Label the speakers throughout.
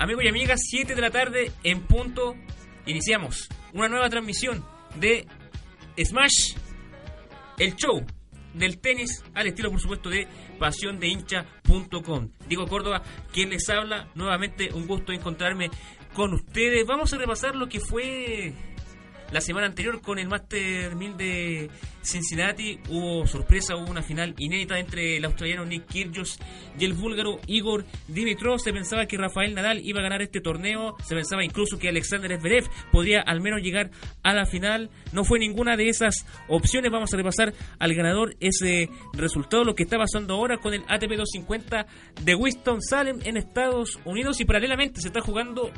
Speaker 1: amigos y amigas, 7 de la tarde en punto, iniciamos una nueva transmisión de Smash, el show del tenis al estilo, por supuesto, de pasiondeincha.com. Diego Córdoba, quien les habla, nuevamente un gusto encontrarme con ustedes. Vamos a repasar lo que fue la semana anterior con el Master 1000 de Cincinnati hubo sorpresa, hubo una final inédita entre el australiano Nick Kyrgios y el búlgaro Igor Dimitrov. Se pensaba que Rafael Nadal iba a ganar este torneo, se pensaba incluso que Alexander Zverev podría al menos llegar a la final. No fue ninguna de esas opciones. Vamos a repasar al ganador ese resultado, lo que está pasando ahora con el ATP 250 de Winston Salem en Estados Unidos y paralelamente se está jugando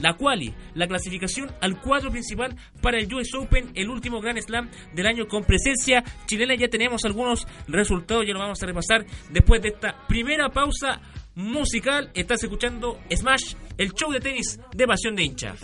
Speaker 1: la quali, la clasificación al cuadro principal para el US Open, el último Grand Slam del año con presencia chilena. Ya tenemos algunos resultados, ya lo vamos a repasar después de esta primera pausa musical. Estás escuchando Smash, el show de tenis de pasión de hincha.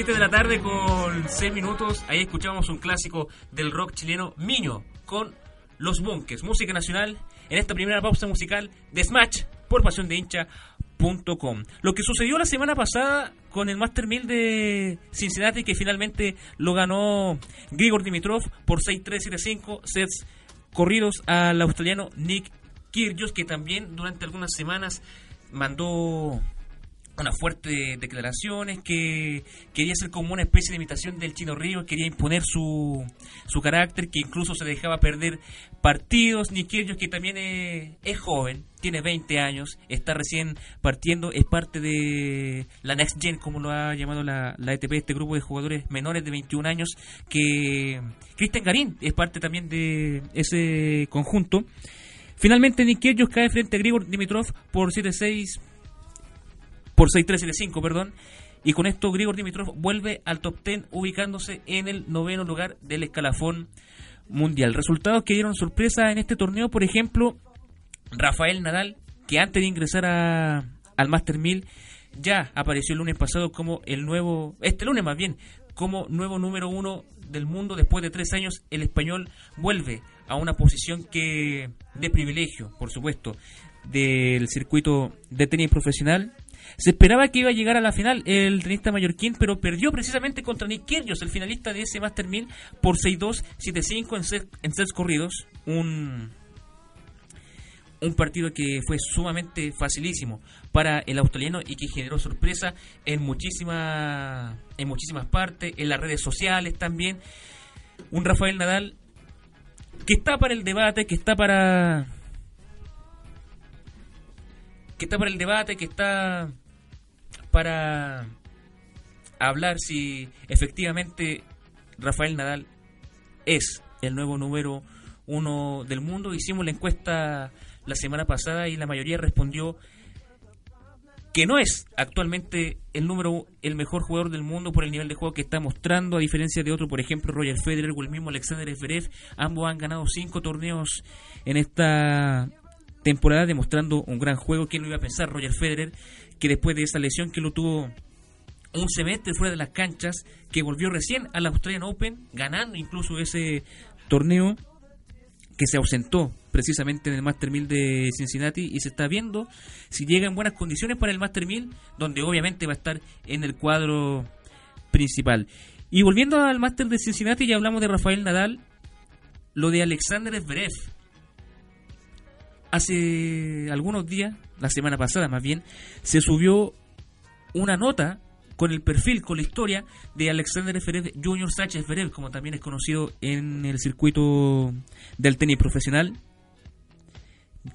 Speaker 1: 7 de la tarde con 6 minutos. Ahí escuchamos un clásico del rock chileno, Miño, con Los Bunkers, música nacional, en esta primera pausa musical de Smash por pasión de. Lo que sucedió la semana pasada con el Master 1000 de Cincinnati, que finalmente lo ganó Grigor Dimitrov por 6-3-7-5 sets corridos al australiano Nick Kyrgios, que también durante algunas semanas mandó unas fuertes declaraciones, que quería ser como una especie de imitación del Chino Río, quería imponer su, su carácter, que incluso se dejaba perder partidos. Kyrgios, que también es, es, joven, tiene 20 años, está recién partiendo, es parte de la Next Gen, como lo ha llamado la, la ETP, este grupo de jugadores menores de 21 años, que Cristian Garín es parte también de ese conjunto. Finalmente Nick Kyrgios cae frente a Grigor Dimitrov por 7-6 por 6-3-7-5, perdón. Y con esto Grigor Dimitrov vuelve al top 10 ubicándose en el noveno lugar del escalafón mundial. Resultados que dieron sorpresa en este torneo, por ejemplo, Rafael Nadal, que antes de ingresar a, al Master 1000 ya apareció el lunes pasado como el nuevo, este lunes más bien, como nuevo número uno del mundo. Después de tres años, el español vuelve a una posición que de privilegio, por supuesto, del circuito de tenis profesional se esperaba que iba a llegar a la final el tenista mallorquín, pero perdió precisamente contra Nick Kyrgios, el finalista de ese Master 1000, por 6-2, 7-5 en, set, en sets corridos. Un, un partido que fue sumamente facilísimo para el australiano y que generó sorpresa en, muchísima, en muchísimas partes, en las redes sociales también. Un Rafael Nadal que está para el debate, que está para que está para el debate, que está para hablar si efectivamente Rafael Nadal es el nuevo número uno del mundo. Hicimos la encuesta la semana pasada y la mayoría respondió que no es actualmente el número el mejor jugador del mundo por el nivel de juego que está mostrando, a diferencia de otro, por ejemplo, Roger Federer o el mismo Alexander Zverev. Ambos han ganado cinco torneos en esta temporada demostrando un gran juego. ¿Quién lo iba a pensar? Roger Federer, que después de esa lesión que lo tuvo un semestre fuera de las canchas, que volvió recién al Australian Open, ganando incluso ese torneo que se ausentó precisamente en el Master 1000 de Cincinnati y se está viendo si llega en buenas condiciones para el Master 1000, donde obviamente va a estar en el cuadro principal. Y volviendo al Master de Cincinnati, ya hablamos de Rafael Nadal, lo de Alexander Zverev, hace algunos días, la semana pasada más bien, se subió una nota con el perfil, con la historia de Alexander Zverev Jr. Sánchez Zverev, como también es conocido en el circuito del tenis profesional,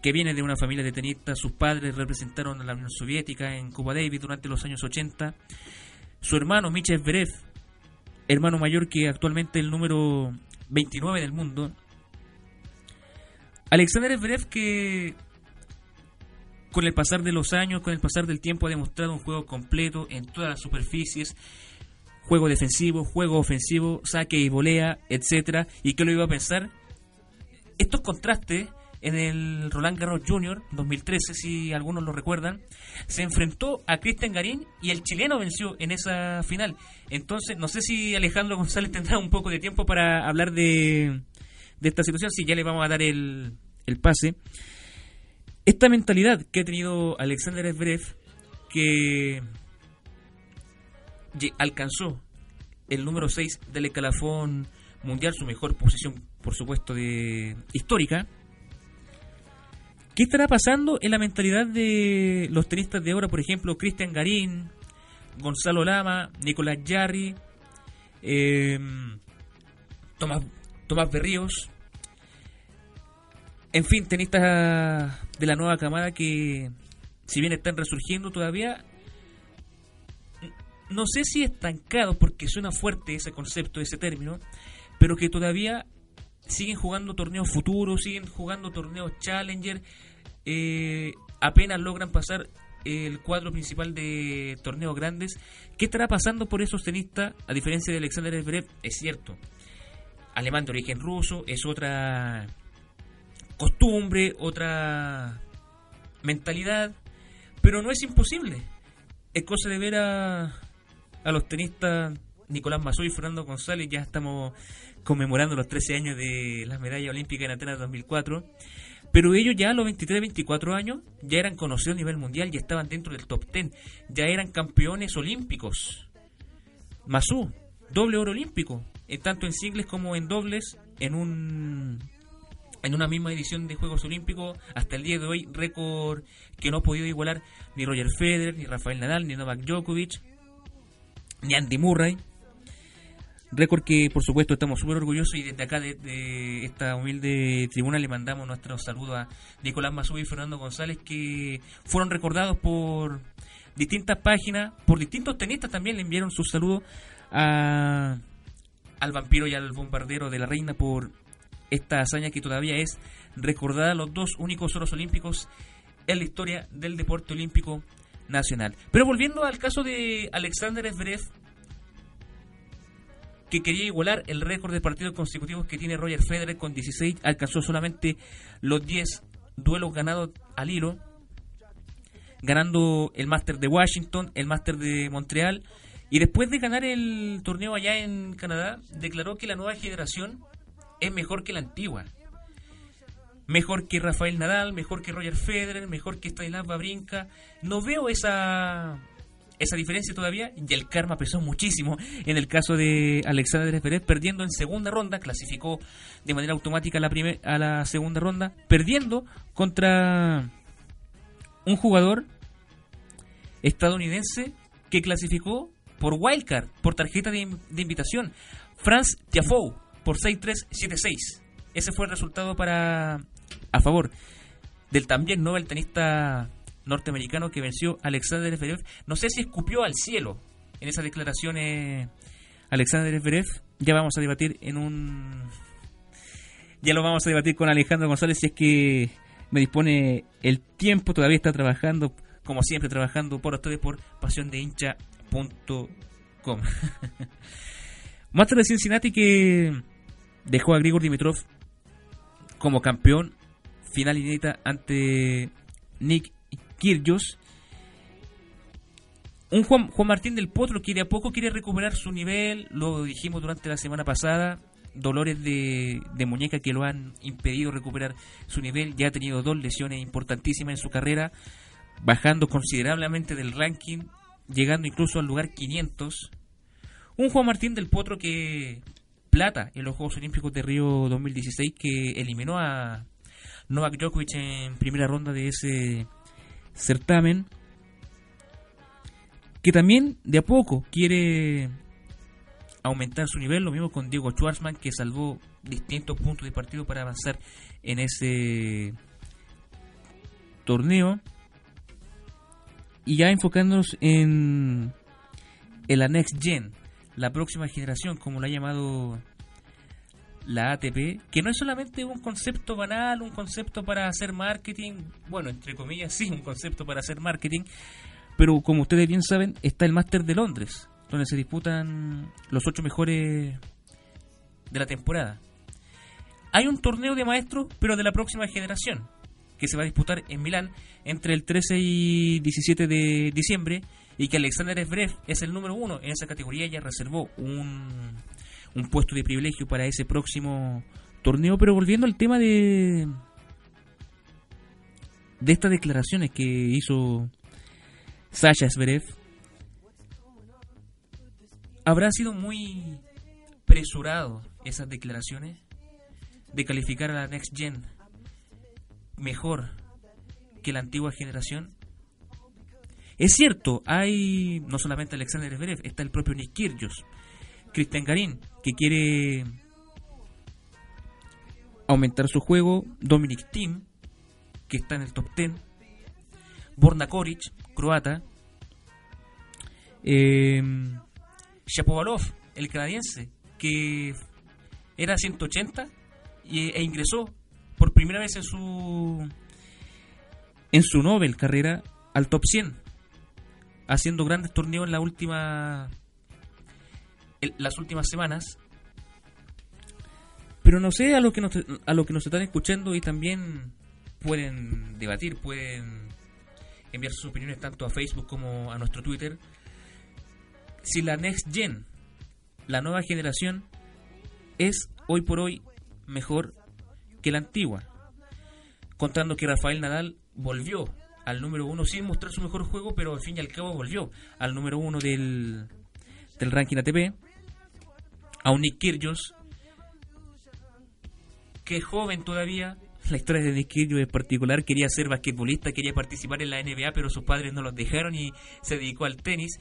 Speaker 1: que viene de una familia de tenistas. Sus padres representaron a la Unión Soviética en Cuba Davis durante los años 80. Su hermano Michel Zverev, hermano mayor que actualmente el número 29 del mundo, Alexander Zverev que con el pasar de los años, con el pasar del tiempo ha demostrado un juego completo en todas las superficies, juego defensivo, juego ofensivo, saque y volea, etcétera, y que lo iba a pensar estos contrastes en el Roland Garros Junior 2013, si algunos lo recuerdan, se enfrentó a Cristian Garín y el chileno venció en esa final. Entonces, no sé si Alejandro González tendrá un poco de tiempo para hablar de esta situación, si ya le vamos a dar el, el pase. Esta mentalidad que ha tenido Alexander Zverev, que alcanzó el número 6 del escalafón mundial, su mejor posición, por supuesto, de histórica. ¿Qué estará pasando en la mentalidad de los tenistas de ahora, por ejemplo, Cristian Garín, Gonzalo Lama, Nicolás Jarry, eh, Tomás, Tomás Berríos, en fin, tenistas de la nueva camada que, si bien están resurgiendo todavía, no sé si estancados, porque suena fuerte ese concepto, ese término, pero que todavía siguen jugando torneos futuros, siguen jugando torneos Challenger, eh, apenas logran pasar el cuadro principal de torneos grandes. ¿Qué estará pasando por esos tenistas? A diferencia de Alexander Zverev, es cierto, alemán de origen ruso, es otra costumbre, otra mentalidad, pero no es imposible. Es cosa de ver a, a los tenistas Nicolás Mazú y Fernando González. Ya estamos conmemorando los 13 años de las medallas olímpicas en Atenas 2004. Pero ellos ya a los 23, 24 años ya eran conocidos a nivel mundial, ya estaban dentro del top 10, ya eran campeones olímpicos. Mazú, doble oro olímpico, eh, tanto en singles como en dobles, en un en una misma edición de Juegos Olímpicos, hasta el día de hoy, récord que no ha podido igualar ni Roger Federer, ni Rafael Nadal, ni Novak Djokovic, ni Andy Murray. Récord que, por supuesto, estamos súper orgullosos y desde acá, de, esta humilde tribuna, le mandamos nuestro saludo a Nicolás Mazú y Fernando González, que fueron recordados por distintas páginas, por distintos tenistas también le enviaron sus saludos a, al vampiro y al bombardero de la reina por esta hazaña que todavía es recordada los dos únicos oros olímpicos en la historia del deporte olímpico nacional. Pero volviendo al caso de Alexander Zverev, que quería igualar el récord de partidos consecutivos que tiene Roger Federer con 16, alcanzó solamente los 10 duelos ganados al hilo, ganando el Master de Washington, el Master de Montreal, y después de ganar el torneo allá en Canadá, declaró que la nueva generación es mejor que la antigua. Mejor que Rafael Nadal, mejor que Roger Federer, mejor que Stanislav Wawrinka. No veo esa esa diferencia todavía y el karma pesó muchísimo en el caso de Alexander Pérez perdiendo en segunda ronda, clasificó de manera automática a la, a la segunda ronda, perdiendo contra un jugador estadounidense que clasificó por wildcard, por tarjeta de, de invitación, Franz Tiafoe por 6-3-7-6. Ese fue el resultado para a favor del también Nobel tenista norteamericano que venció Alexander Zverev. No sé si escupió al cielo en esas declaraciones Alexander Zverev. Ya vamos a debatir en un ya lo vamos a debatir con Alejandro González si es que me dispone el tiempo, todavía está trabajando como siempre trabajando por ustedes por pasiondeincha.com. Master de Cincinnati que dejó a Grigor Dimitrov como campeón final inédita ante Nick Kyrgios. Un Juan, Juan Martín del Potro que de a poco quiere recuperar su nivel, lo dijimos durante la semana pasada, dolores de, de, muñeca que lo han impedido recuperar su nivel, ya ha tenido dos lesiones importantísimas en su carrera, bajando considerablemente del ranking, llegando incluso al lugar 500. Un Juan Martín del Potro que plata en los Juegos Olímpicos de Río 2016 que eliminó a Novak Djokovic en primera ronda de ese certamen que también de a poco quiere aumentar su nivel, lo mismo con Diego Schwartzman que salvó distintos puntos de partido para avanzar en ese torneo. Y ya enfocándonos en, en la Next Gen la próxima generación, como lo ha llamado la ATP, que no es solamente un concepto banal, un concepto para hacer marketing, bueno, entre comillas, sí, un concepto para hacer marketing, pero como ustedes bien saben, está el Máster de Londres, donde se disputan los ocho mejores de la temporada. Hay un torneo de maestros, pero de la próxima generación, que se va a disputar en Milán entre el 13 y 17 de diciembre y que Alexander Zverev es el número uno en esa categoría, ya reservó un, un puesto de privilegio para ese próximo torneo. Pero volviendo al tema de, de estas declaraciones que hizo Sasha Zverev, habrá sido muy presurado esas declaraciones de calificar a la Next Gen mejor que la antigua generación es cierto, hay no solamente Alexander Zverev, está el propio Nick Kyrgios, Cristian Garín, que quiere aumentar su juego, Dominic Thiem, que está en el top 10, Borna Koric, croata, eh, Shapovalov, el canadiense, que era 180 y, e ingresó por primera vez en su en su Nobel carrera al top 100 haciendo grandes torneos en la última las últimas semanas pero no sé a lo que nos, a lo que nos están escuchando y también pueden debatir pueden enviar sus opiniones tanto a Facebook como a nuestro Twitter si la Next Gen, la nueva generación, es hoy por hoy mejor que la antigua. Contando que Rafael Nadal volvió al número uno sin mostrar su mejor juego, pero al fin y al cabo volvió al número uno del, del ranking ATP. A un Nick Kyrgios, que joven todavía. La historia de Nick Kyrgios es particular. Quería ser basquetbolista, quería participar en la NBA, pero sus padres no los dejaron y se dedicó al tenis.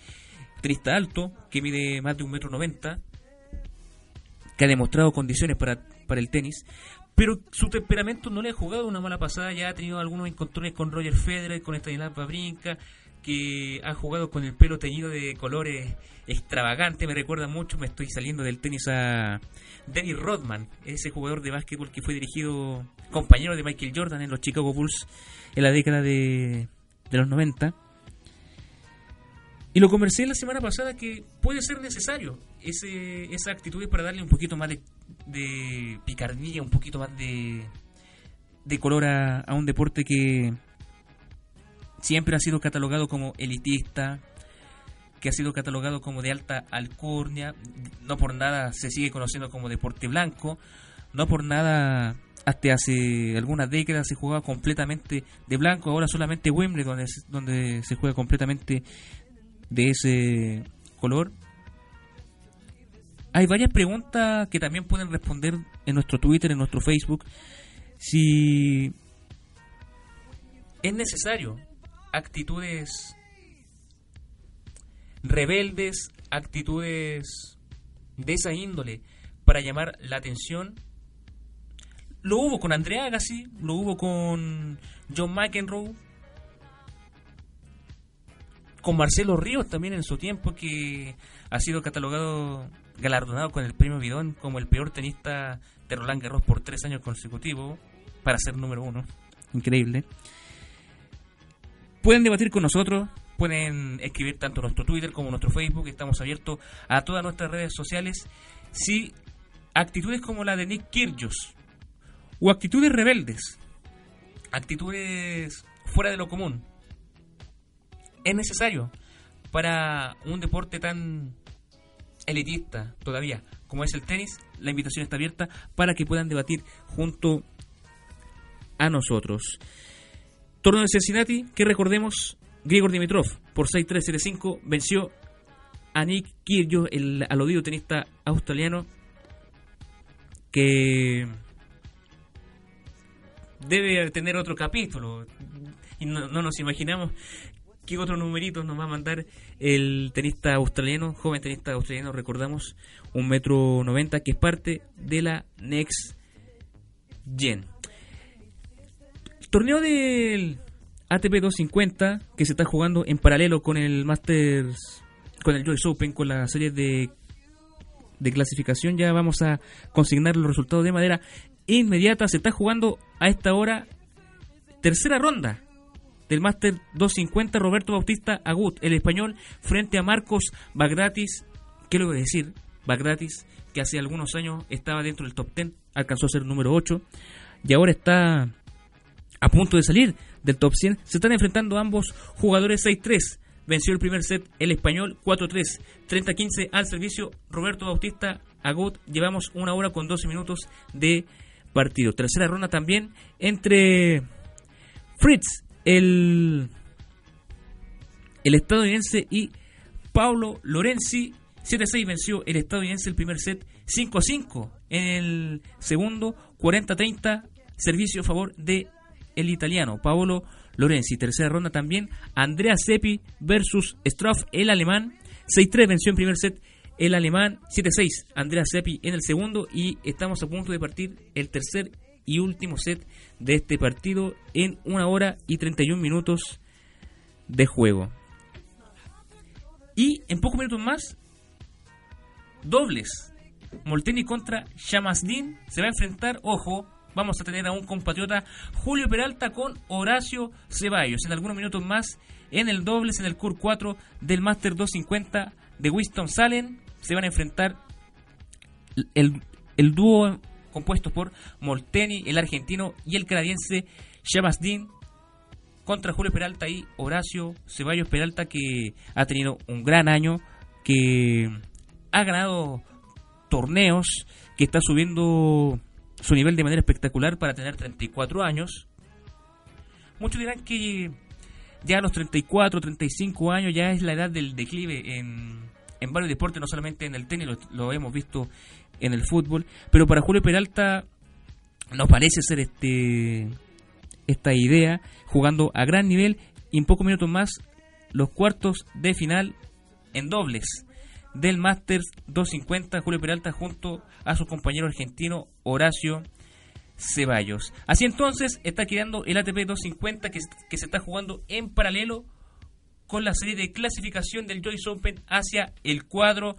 Speaker 1: Trista alto, que mide más de un metro noventa, que ha demostrado condiciones para, para el tenis, pero su temperamento no le ha jugado una mala pasada, ya ha tenido algunos encontrones con Roger Federer, con Stanislav Wawrinka, que ha jugado con el pelo teñido de colores extravagantes, me recuerda mucho, me estoy saliendo del tenis a Dennis Rodman, ese jugador de básquetbol que fue dirigido, compañero de Michael Jordan en los Chicago Bulls en la década de, de los 90. Y lo conversé la semana pasada que puede ser necesario ese, esa actitud para darle un poquito más de, de picardía, un poquito más de, de color a, a un deporte que siempre ha sido catalogado como elitista, que ha sido catalogado como de alta alcurnia, no por nada se sigue conociendo como deporte blanco, no por nada hasta hace algunas décadas se jugaba completamente de blanco, ahora solamente Wembley donde, donde se juega completamente de ese color. Hay varias preguntas que también pueden responder en nuestro Twitter, en nuestro Facebook. Si es necesario actitudes rebeldes, actitudes de esa índole para llamar la atención. Lo hubo con Andrea Agassi, lo hubo con John McEnroe, con Marcelo Ríos también en su tiempo, que ha sido catalogado, galardonado con el premio Bidón como el peor tenista de Roland Garros por tres años consecutivos, para ser número uno. Increíble. Pueden debatir con nosotros, pueden escribir tanto nuestro Twitter como nuestro Facebook, estamos abiertos a todas nuestras redes sociales. Si actitudes como la de Nick Kyrgios, o actitudes rebeldes, actitudes fuera de lo común, es necesario para un deporte tan elitista todavía como es el tenis, la invitación está abierta para que puedan debatir junto a nosotros. Torneo de Cincinnati, que recordemos, Grigor Dimitrov por 6-3-7-5 venció a Nick Kyrgios, el aludido tenista australiano, que debe tener otro capítulo. Y no, no nos imaginamos qué otro numerito nos va a mandar el tenista australiano, joven tenista australiano, recordamos, un metro noventa, que es parte de la Next Gen. Torneo del ATP 250 que se está jugando en paralelo con el Masters, con el US Open, con la serie de, de clasificación. Ya vamos a consignar los resultados de manera inmediata. Se está jugando a esta hora tercera ronda del Master 250 Roberto Bautista Agut, el español, frente a Marcos Bagratis. ¿Qué le voy a decir? Bagratis, que hace algunos años estaba dentro del top 10, alcanzó a ser número 8 y ahora está a punto de salir del top 100. Se están enfrentando ambos jugadores 6-3. Venció el primer set el español 4-3. 30-15 al servicio Roberto Bautista Agut. Llevamos una hora con 12 minutos de partido. Tercera ronda también entre Fritz, el, el estadounidense, y Paulo Lorenzi. 7-6 venció el estadounidense el primer set. 5-5 en el segundo. 40-30 servicio a favor de el italiano Paolo Lorenzi. Tercera ronda también Andrea Seppi versus Straff, el alemán. 6-3 venció en primer set el alemán. 7-6 Andrea Seppi en el segundo. Y estamos a punto de partir el tercer y último set de este partido en una hora y 31 minutos de juego. Y en pocos minutos más, dobles. Molteni contra Shamasdin se va a enfrentar, ojo, vamos a tener a un compatriota Julio Peralta con Horacio Ceballos. En algunos minutos más, en el dobles, en el CUR 4 del Master 250 de Winston Salen, se van a enfrentar el, el dúo compuesto por Molteni, el argentino, y el canadiense Shabasdin contra Julio Peralta y Horacio Ceballos Peralta, que ha tenido un gran año, que ha ganado torneos, que está subiendo su nivel de manera espectacular para tener 34 años. Muchos dirán que ya a los 34, 35 años ya es la edad del declive en, en varios deportes, no solamente en el tenis, lo, lo hemos visto en el fútbol, pero para Julio Peralta nos parece ser este esta idea jugando a gran nivel y en pocos minutos más los cuartos de final en dobles del Masters 250 Julio Peralta junto a su compañero argentino Horacio Ceballos. Así entonces está quedando el ATP 250 que, que se está jugando en paralelo con la serie de clasificación del Joyce Open hacia el cuadro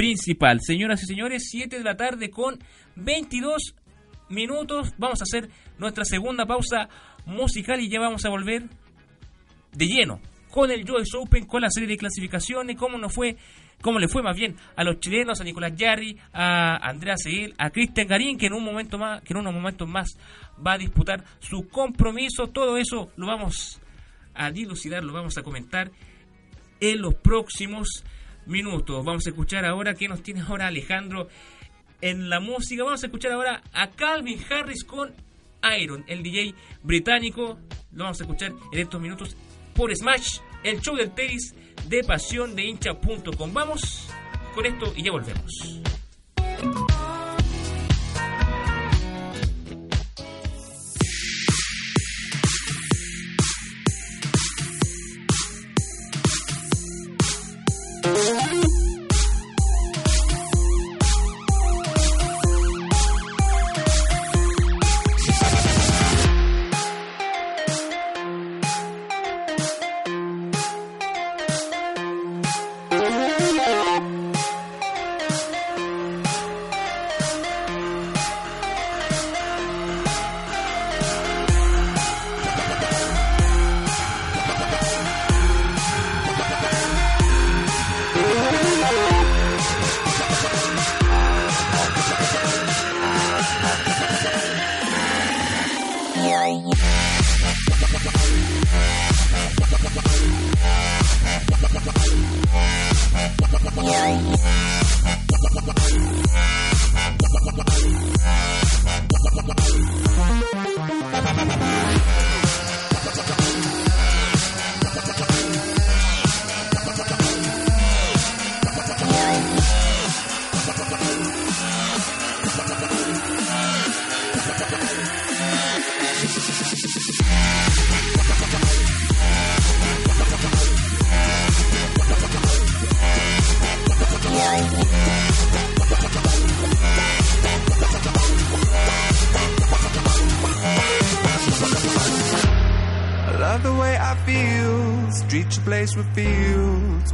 Speaker 1: principal. Señoras y señores, 7 de la tarde con 22 minutos. Vamos a hacer nuestra segunda pausa musical y ya vamos a volver de lleno con el Joyce Open, con la serie de clasificaciones, cómo nos fue, cómo le fue más bien a los chilenos, a Nicolás Yarri, a Andrea Seguil, a Cristian Garín, que en un momento más, que en unos momentos más va a disputar su compromiso. Todo eso lo vamos a dilucidar, lo vamos a comentar en los próximos minutos. Vamos a escuchar ahora qué nos tiene ahora Alejandro en la música. Vamos a escuchar ahora a Calvin Harris con Iron, el DJ británico. Lo vamos a escuchar en estos minutos por Smash, el show del tenis de pasión de hincha.com. Vamos con esto y ya volvemos.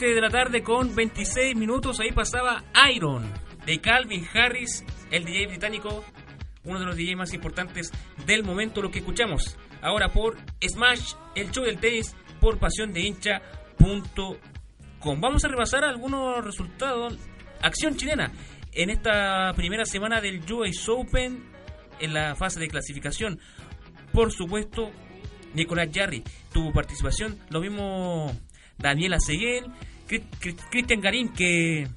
Speaker 1: 7 de la tarde con 26 minutos. Ahí pasaba Iron de Calvin Harris, el DJ británico, uno de los DJs más importantes del momento, lo que escuchamos. Ahora por Smash, el show del tenis, por pasión de hincha.com. Vamos a repasar algunos resultados. Acción chilena. En esta primera semana del US Open, en la fase de clasificación, por supuesto, Nicolás Jarry tuvo participación. Lo mismo Daniela Seguel, Cristian Garín, que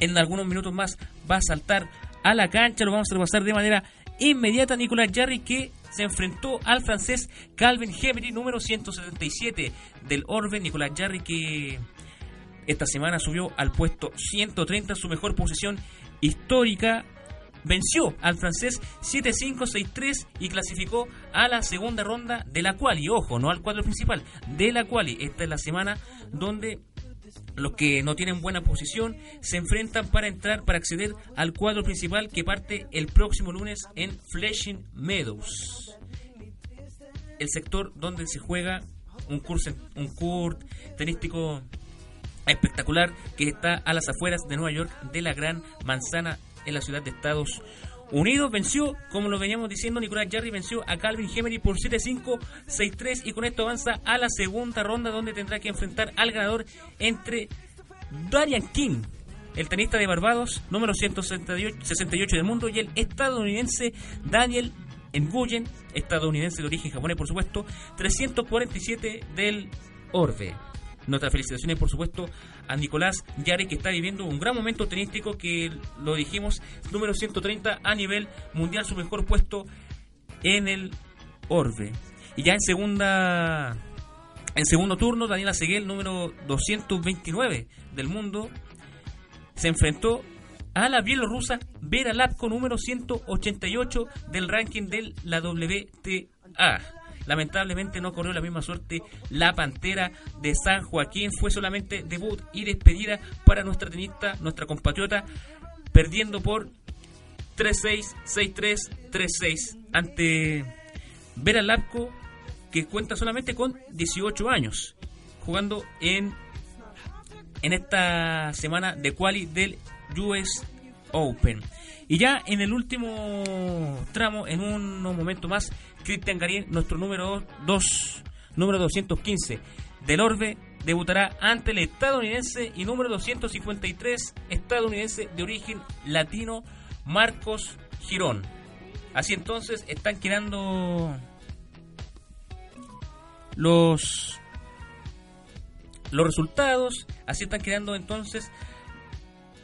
Speaker 1: en algunos minutos más va a saltar a la cancha. Lo vamos a repasar de manera inmediata. Nicolás Jarry, que se enfrentó al francés Calvin Hemery, número 177 del Orbe. Nicolás Jarry, que esta semana subió al puesto 130, su mejor posición histórica. Venció al francés 7-5-6-3 y clasificó a la segunda ronda de la quali. Ojo, no al cuadro principal, de la quali. Esta es la semana donde los que no tienen buena posición se enfrentan para entrar, para acceder al cuadro principal que parte el próximo lunes en Flashing Meadows. El sector donde se juega un curso, un court tenístico espectacular que está a las afueras de Nueva York de la Gran Manzana en la ciudad de Estados Unidos. Venció, como lo veníamos diciendo, Nicolás Jarry venció a Calvin Hemery por 7-5, 6-3 y con esto avanza a la segunda ronda donde tendrá que enfrentar al ganador entre Darian King, el tenista de Barbados, número 168 del mundo, y el estadounidense Daniel Nguyen, estadounidense de origen japonés, por supuesto, 347 del Orbe. Nuestras felicitaciones, por supuesto, a Nicolás Yare, que está viviendo un gran momento tenístico, que lo dijimos, número 130 a nivel mundial, su mejor puesto en el Orbe. Y ya en segunda. En segundo turno, Daniela Seguel, número 229 del mundo, se enfrentó a la bielorrusa Vera Lapko, número 188 del ranking de la WTA. Lamentablemente no corrió la misma suerte la Pantera de San Joaquín. Fue solamente debut y despedida para nuestra tenista, nuestra compatriota, perdiendo por 3-6, 6-3, 3-6 ante Vera Lapko, que cuenta solamente con 18 años, jugando en, en esta semana de quali del US Open. Y ya en el último tramo, en unos momentos más, Cristian Garín, nuestro número 2, número 215 del Orbe, debutará ante el estadounidense y número 253 estadounidense de origen latino, Marcos Girón. Así entonces están quedando los los resultados, así están quedando entonces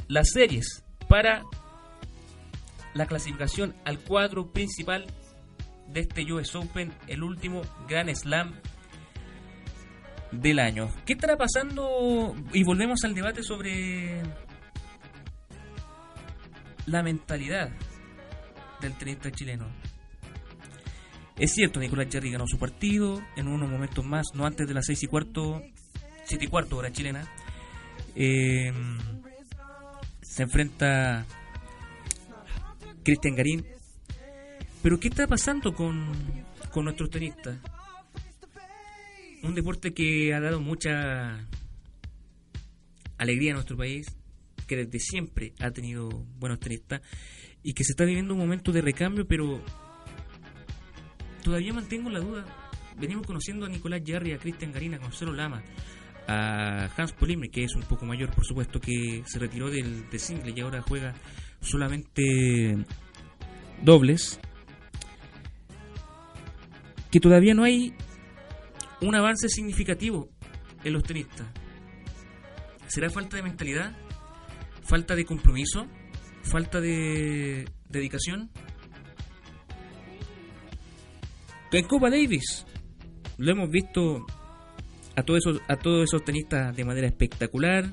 Speaker 1: las series para la clasificación al cuadro principal de este US Open, el último Grand Slam del año. ¿Qué estará pasando? Y volvemos al debate sobre la mentalidad del tenista chileno. Es cierto, Nicolás Jarry ganó su partido en unos momentos más, no antes de las 6 y cuarto, 7 y cuarto hora chilena. Eh, se enfrenta Cristian Garín pero ¿qué está pasando con, con nuestros tenistas? Un deporte que ha dado mucha alegría a nuestro país, que desde siempre ha tenido buenos tenistas y que se está viviendo un momento de recambio, pero todavía mantengo la duda. Venimos conociendo a Nicolás Jarry, a Cristian Garín, a Gonzalo Lama, a Hans Polimre, que es un poco mayor, por supuesto, que se retiró del, del single y ahora juega solamente dobles que todavía no hay un avance significativo en los tenistas. ¿Será falta de mentalidad? ¿Falta de compromiso? ¿Falta de dedicación? En Copa Davis lo hemos visto a todos esos, a todos esos tenistas de manera espectacular.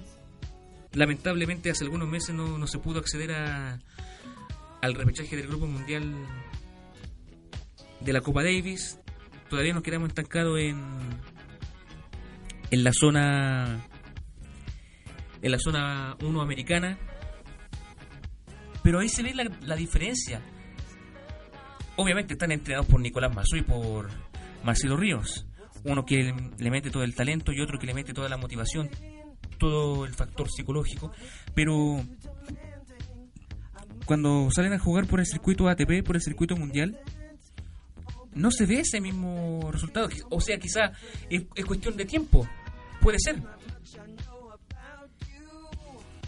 Speaker 1: Lamentablemente hace algunos meses no, no se pudo acceder a, al repechaje del Grupo Mundial de la Copa Davis. Todavía nos quedamos estancados en, en la zona en la zona 1 americana. Pero ahí se ve la, la diferencia. Obviamente están entrenados por Nicolás Mazú y por Marcelo Ríos. Uno que le mete todo el talento y otro que le mete toda la motivación, todo el factor psicológico. Pero cuando salen a jugar por el circuito ATP, por el circuito mundial, no se ve ese mismo resultado. O sea, quizá es, es cuestión de tiempo. Puede ser.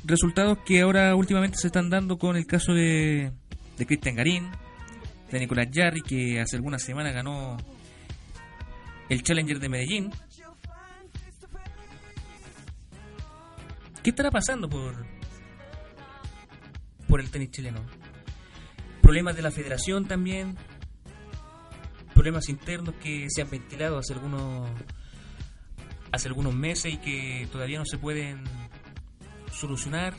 Speaker 1: Resultados que ahora últimamente se están dando con el caso de, de Cristian Garín, de Nicolás Jarry, que hace algunas semanas ganó el Challenger de Medellín. ¿Qué estará pasando por, por el tenis chileno? Problemas de la federación también, problemas internos que se han ventilado hace algunos hace algunos meses y que todavía no se pueden solucionar.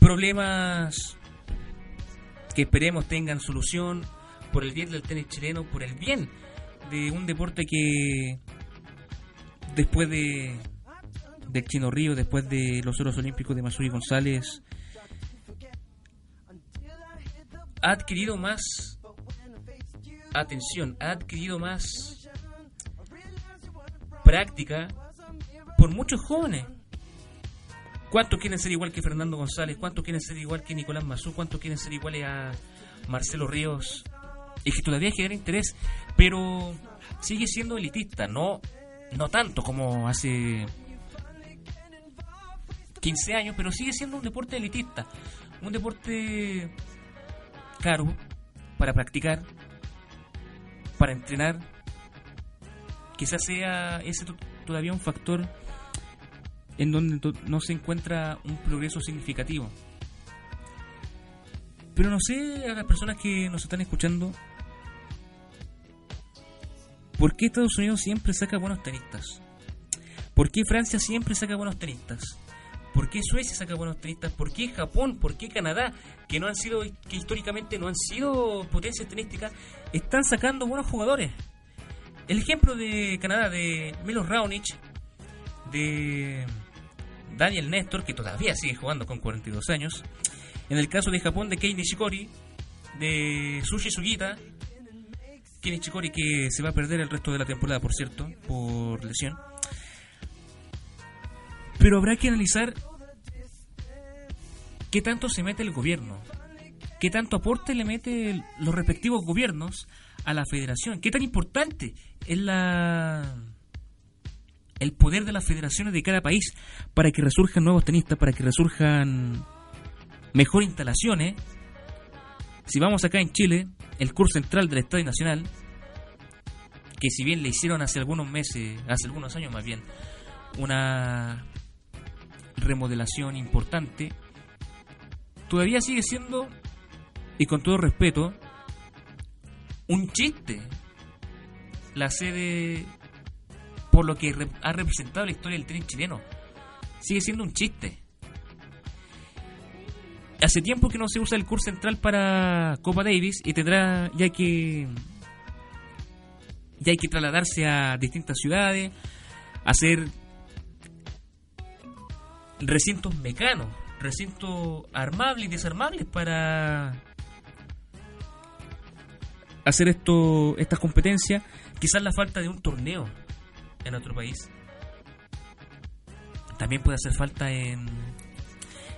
Speaker 1: Problemas que esperemos tengan solución por el bien del tenis chileno, por el bien de un deporte que después de del Chino Río, después de los Oros Olímpicos de Masuri González, ha adquirido más atención, ha adquirido más práctica por muchos jóvenes. ¿Cuántos quieren ser igual que Fernando González? ¿Cuántos quieren ser igual que Nicolás Mazú? ¿Cuántos quieren ser iguales a Marcelo Ríos? Y que todavía genera interés, pero sigue siendo elitista, no, no tanto como hace 15 años, pero sigue siendo un deporte elitista. Un deporte caro para practicar, para entrenar. Quizás sea ese todavía un factor en donde no se encuentra un progreso significativo. Pero no sé a las personas que nos están escuchando, ¿por qué Estados Unidos siempre saca buenos tenistas? ¿Por qué Francia siempre saca buenos tenistas? ¿Por qué Suecia saca buenos tenistas? ¿Por qué Japón? ¿Por qué Canadá? Que no han sido, que históricamente no han sido potencias tenísticas, están sacando buenos jugadores. El ejemplo de Canadá, de Milos Raonic, de Daniel Néstor, que todavía sigue jugando con 42 años. En el caso de Japón, de Kei Nishikori, de Sushi Sugita. Kei Nishikori que se va a perder el resto de la temporada, por cierto, por lesión. Pero habrá que analizar qué tanto se mete el gobierno, qué tanto aporte le mete los respectivos gobiernos a la federación, qué tan importante es la el poder de las federaciones de cada país para que resurjan nuevos tenistas, para que resurjan mejor instalaciones. Si vamos acá en Chile, el curso central del Estadio Nacional, que si bien le hicieron hace algunos meses, hace algunos años más bien, una remodelación importante, todavía sigue siendo, y con todo respeto, un chiste la sede por lo que ha representado la historia del tenis chileno. Sigue siendo un chiste. Hace tiempo que no se usa el curso central para Copa Davis y tendrá ya que ya hay que trasladarse a distintas ciudades, hacer recintos mecanos, recintos armables y desarmables para hacer esto estas competencias, quizás la falta de un torneo en otro país. También puede hacer falta en,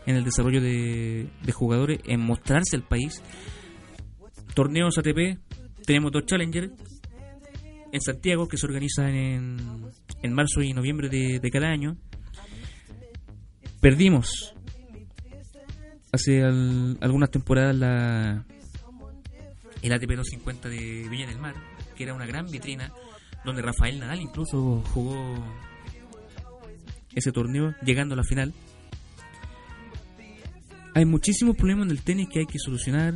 Speaker 1: en el desarrollo de, jugadores, en mostrarse al país. Torneos ATP, tenemos dos Challengers en Santiago que se organizan en, en marzo y noviembre de cada año. Perdimos hace algunas temporadas la el ATP 250 de Villa del Mar, que era una gran vitrina donde Rafael Nadal incluso jugó ese torneo llegando a la final. Hay muchísimos problemas en el tenis que hay que solucionar.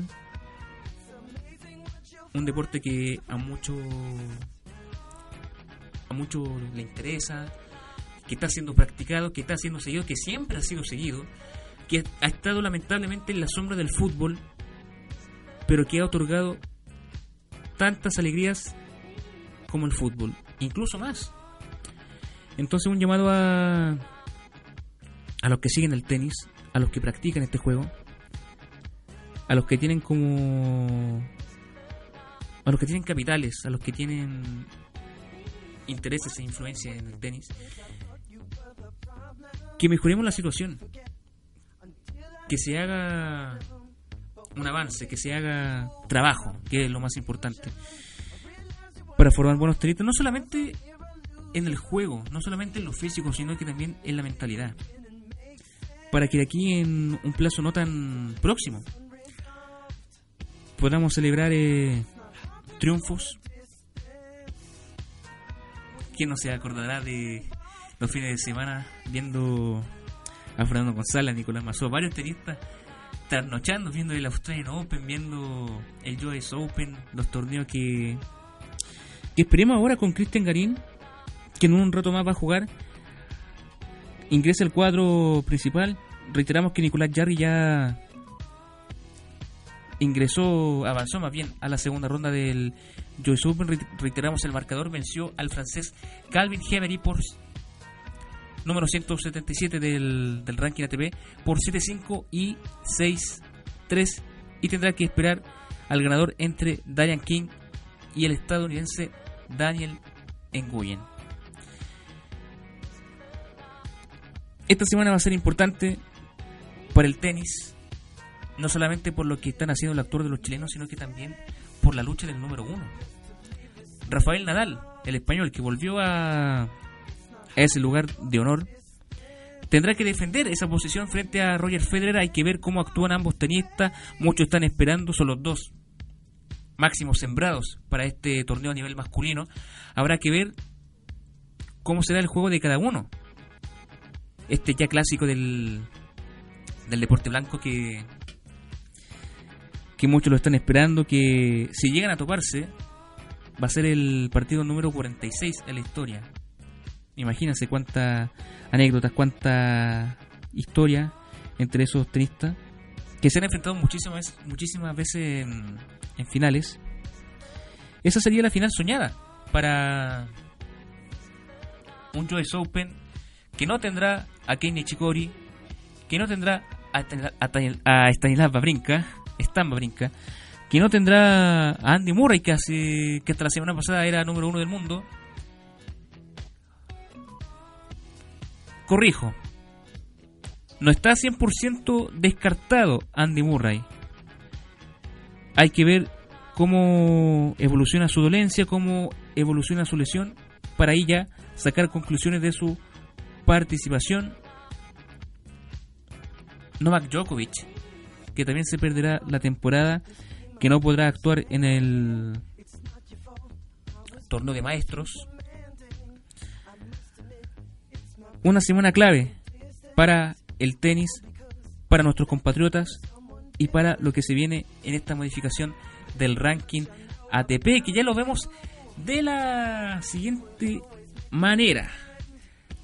Speaker 1: Un deporte que a mucho a mucho le interesa, que está siendo practicado, que está siendo seguido, que siempre ha sido seguido, que ha estado lamentablemente en la sombra del fútbol pero que ha otorgado tantas alegrías como el fútbol, incluso más. Entonces un llamado a a los que siguen el tenis, a los que practican este juego, a los que tienen como a los que tienen capitales, a los que tienen intereses e influencia en el tenis, que mejoremos la situación, que se haga un avance, que se haga trabajo, que es lo más importante, para formar buenos tenistas, no solamente en el juego, no solamente en lo físico, sino que también en la mentalidad. Para que de aquí en un plazo no tan próximo podamos celebrar eh, triunfos. ¿Quién no se acordará de los fines de semana viendo a Fernando González, a Nicolás Mazó, varios tenistas trasnochando viendo el Australian Open, viendo el US Open, los torneos que, que esperemos ahora con Cristian Garín, que en un rato más va a jugar. Ingresa el cuadro principal. Reiteramos que Nicolás Jarry ya ingresó, avanzó más bien a la segunda ronda del US Open. Reiteramos el marcador, venció al francés Calvin Hemery por número 177 del, del ranking ATP por 7-5 y 6-3 y tendrá que esperar al ganador entre Diane King y el estadounidense Daniel Nguyen. Esta semana va a ser importante para el tenis, no solamente por lo que están haciendo el actor de los chilenos, sino que también por la lucha del número uno. Rafael Nadal, el español que volvió a ese lugar de honor, tendrá que defender esa posición frente a Roger Federer. Hay que ver cómo actúan ambos tenistas. Muchos están esperando, son los dos máximos sembrados para este torneo a nivel masculino. Habrá que ver cómo será el juego de cada uno. Este ya clásico del, del deporte blanco que, que muchos lo están esperando, que si llegan a toparse, va a ser el partido número 46 en la historia. Imagínense cuántas anécdotas, cuánta historia entre esos tenistas que se han enfrentado muchísimas, muchísimas veces en, en finales. Esa sería la final soñada para un US Open que no tendrá a Kei Nishikori, que no tendrá a, a, a Stanislav Babrinka, Stan Babrinka, que no tendrá a Andy Murray, que, hace, que hasta la semana pasada era número uno del mundo. Corrijo, no está 100% descartado Andy Murray. Hay que ver cómo evoluciona su dolencia, cómo evoluciona su lesión, para ahí ya sacar conclusiones de su participación. Novak Djokovic, que también se perderá la temporada, que no podrá actuar en el torneo de maestros. Una semana clave para el tenis, para nuestros compatriotas y para lo que se viene en esta modificación del ranking ATP, que ya lo vemos de la siguiente manera.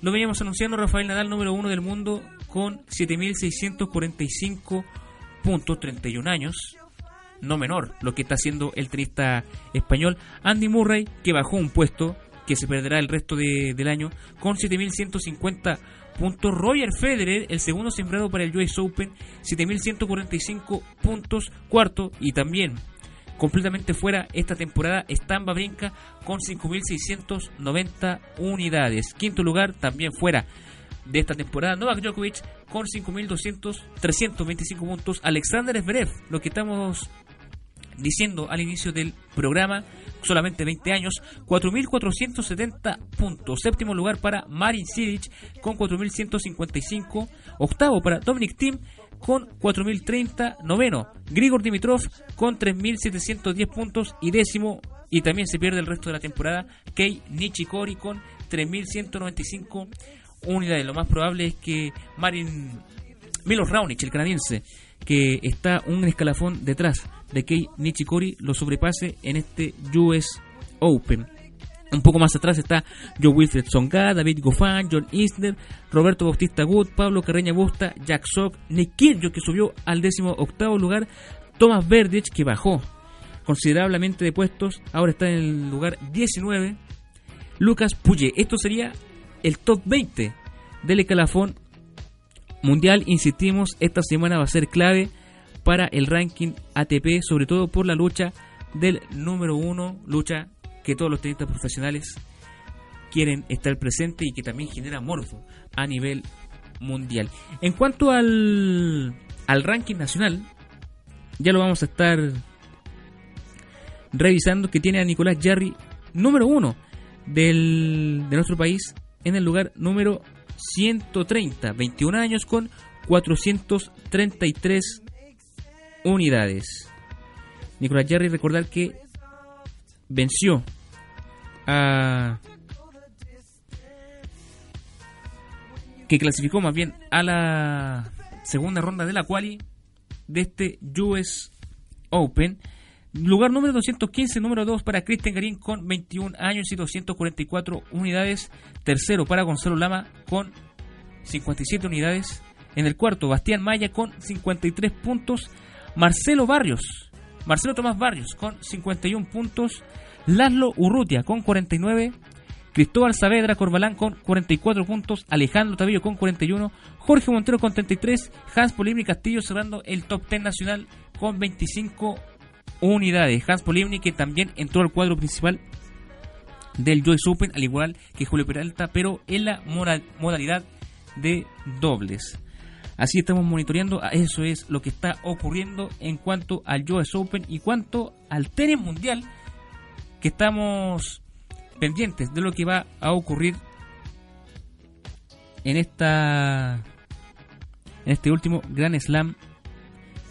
Speaker 1: Lo veníamos anunciando Rafael Nadal, número uno del mundo, con 7.645 puntos, 31 años. No menor lo que está haciendo el tenista español Andy Murray, que bajó un puesto, que se perderá el resto de, del año, con 7.150 puntos. Roger Federer, el segundo sembrado para el US Open, 7.145 puntos, cuarto. Y también completamente fuera esta temporada Stan Brinca con 5.690 unidades. Quinto lugar también fuera de esta temporada Novak Djokovic con 5.200 325 puntos. Alexander Zverev, lo que estamos diciendo al inicio del programa, solamente 20 años, 4.470 puntos. Séptimo lugar para Marin Cilic con 4.155. Octavo para Dominic Thiem con 4.030. Noveno, Grigor Dimitrov con 3.710 puntos. Y décimo, y también se pierde el resto de la temporada, Kei Nishikori con 3.195 unidades. Lo más probable es que Marin Milos Raonic, el canadiense, que está un escalafón detrás de Kei Nishikori, lo sobrepase en este US Open. Un poco más atrás está Joe Wilfred Songa, David Goffin, John Isner, Roberto Bautista Wood, Pablo Carreña Busta, Jack Sock, Nick que subió al décimo octavo lugar, Thomas Verdich, que bajó considerablemente de puestos, ahora está en el lugar 19. Lucas Puye, esto sería el top 20 del escalafón mundial. Insistimos, esta semana va a ser clave para el ranking ATP, sobre todo por la lucha del número uno, lucha que todos los tenistas profesionales quieren estar presentes y que también genera morfo a nivel mundial. En cuanto al, al ranking nacional, ya lo vamos a estar revisando, que tiene a Nicolás Jarry número uno del, de nuestro país en el lugar número 130, 21 años con 433 unidades. Nicolás Jarry, recordar que venció a. que clasificó más bien a la segunda ronda de la quali de este US Open. Lugar número 215, número 2 para Cristian Garín con 21 años y 244 unidades. Tercero para Gonzalo Lama con 57 unidades. En el cuarto, Bastián Maya con 53 puntos. Marcelo Barrios, Marcelo Tomás Barrios con 51 puntos. Laszlo Urrutia con 49. Cristóbal Saavedra Corbalán con 44 puntos. Alejandro Tabillo con 41. Jorge Montero con 33. Hans Polibri Castillo cerrando el top 10 nacional con 25 unidades. Hans Polibri que también entró al cuadro principal del Joyce Open, al igual que Julio Peralta, pero en la modalidad de dobles. Así estamos monitoreando, eso es lo que está ocurriendo en cuanto al US Open y cuanto al tenis mundial, que estamos pendientes de lo que va a ocurrir en esta en este último Gran Slam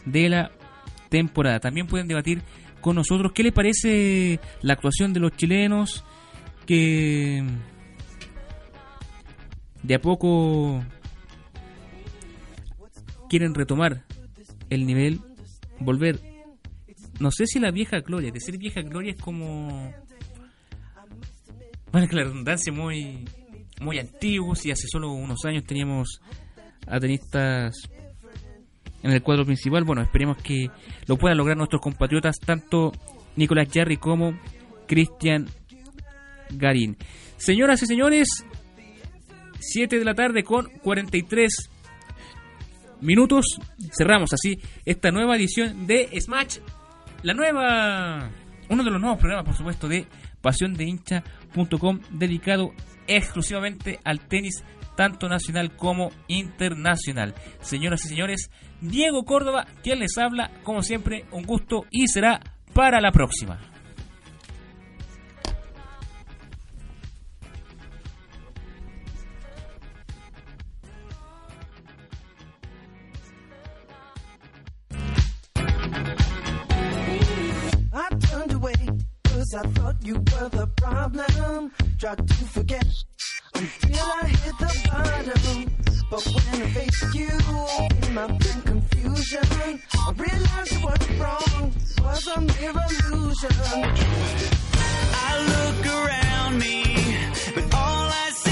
Speaker 1: de la temporada. También pueden debatir con nosotros qué les parece la actuación de los chilenos que de a poco quieren retomar el nivel, volver. No sé si la vieja gloria, decir vieja gloria es como. Bueno, que la redundancia muy, muy antiguo. Si hace solo unos años teníamos a tenistas en el cuadro principal, bueno, esperemos que lo puedan lograr nuestros compatriotas, tanto Nicolás Jarry como Cristian Garín. Señoras y señores, 7 de la tarde con 43 minutos. Cerramos así esta nueva edición de Smash. La nueva. Uno de los nuevos programas, por supuesto, de pasiondeincha.com dedicado exclusivamente al tenis tanto nacional como internacional. Señoras y señores, Diego Córdoba, quien les habla, como siempre, un gusto y será para la próxima.
Speaker 2: I thought you were the problem. Feel I hit the bottom, but when I face you in my big confusion, I realized what wrong was a mere illusion. I look around me, but all I see.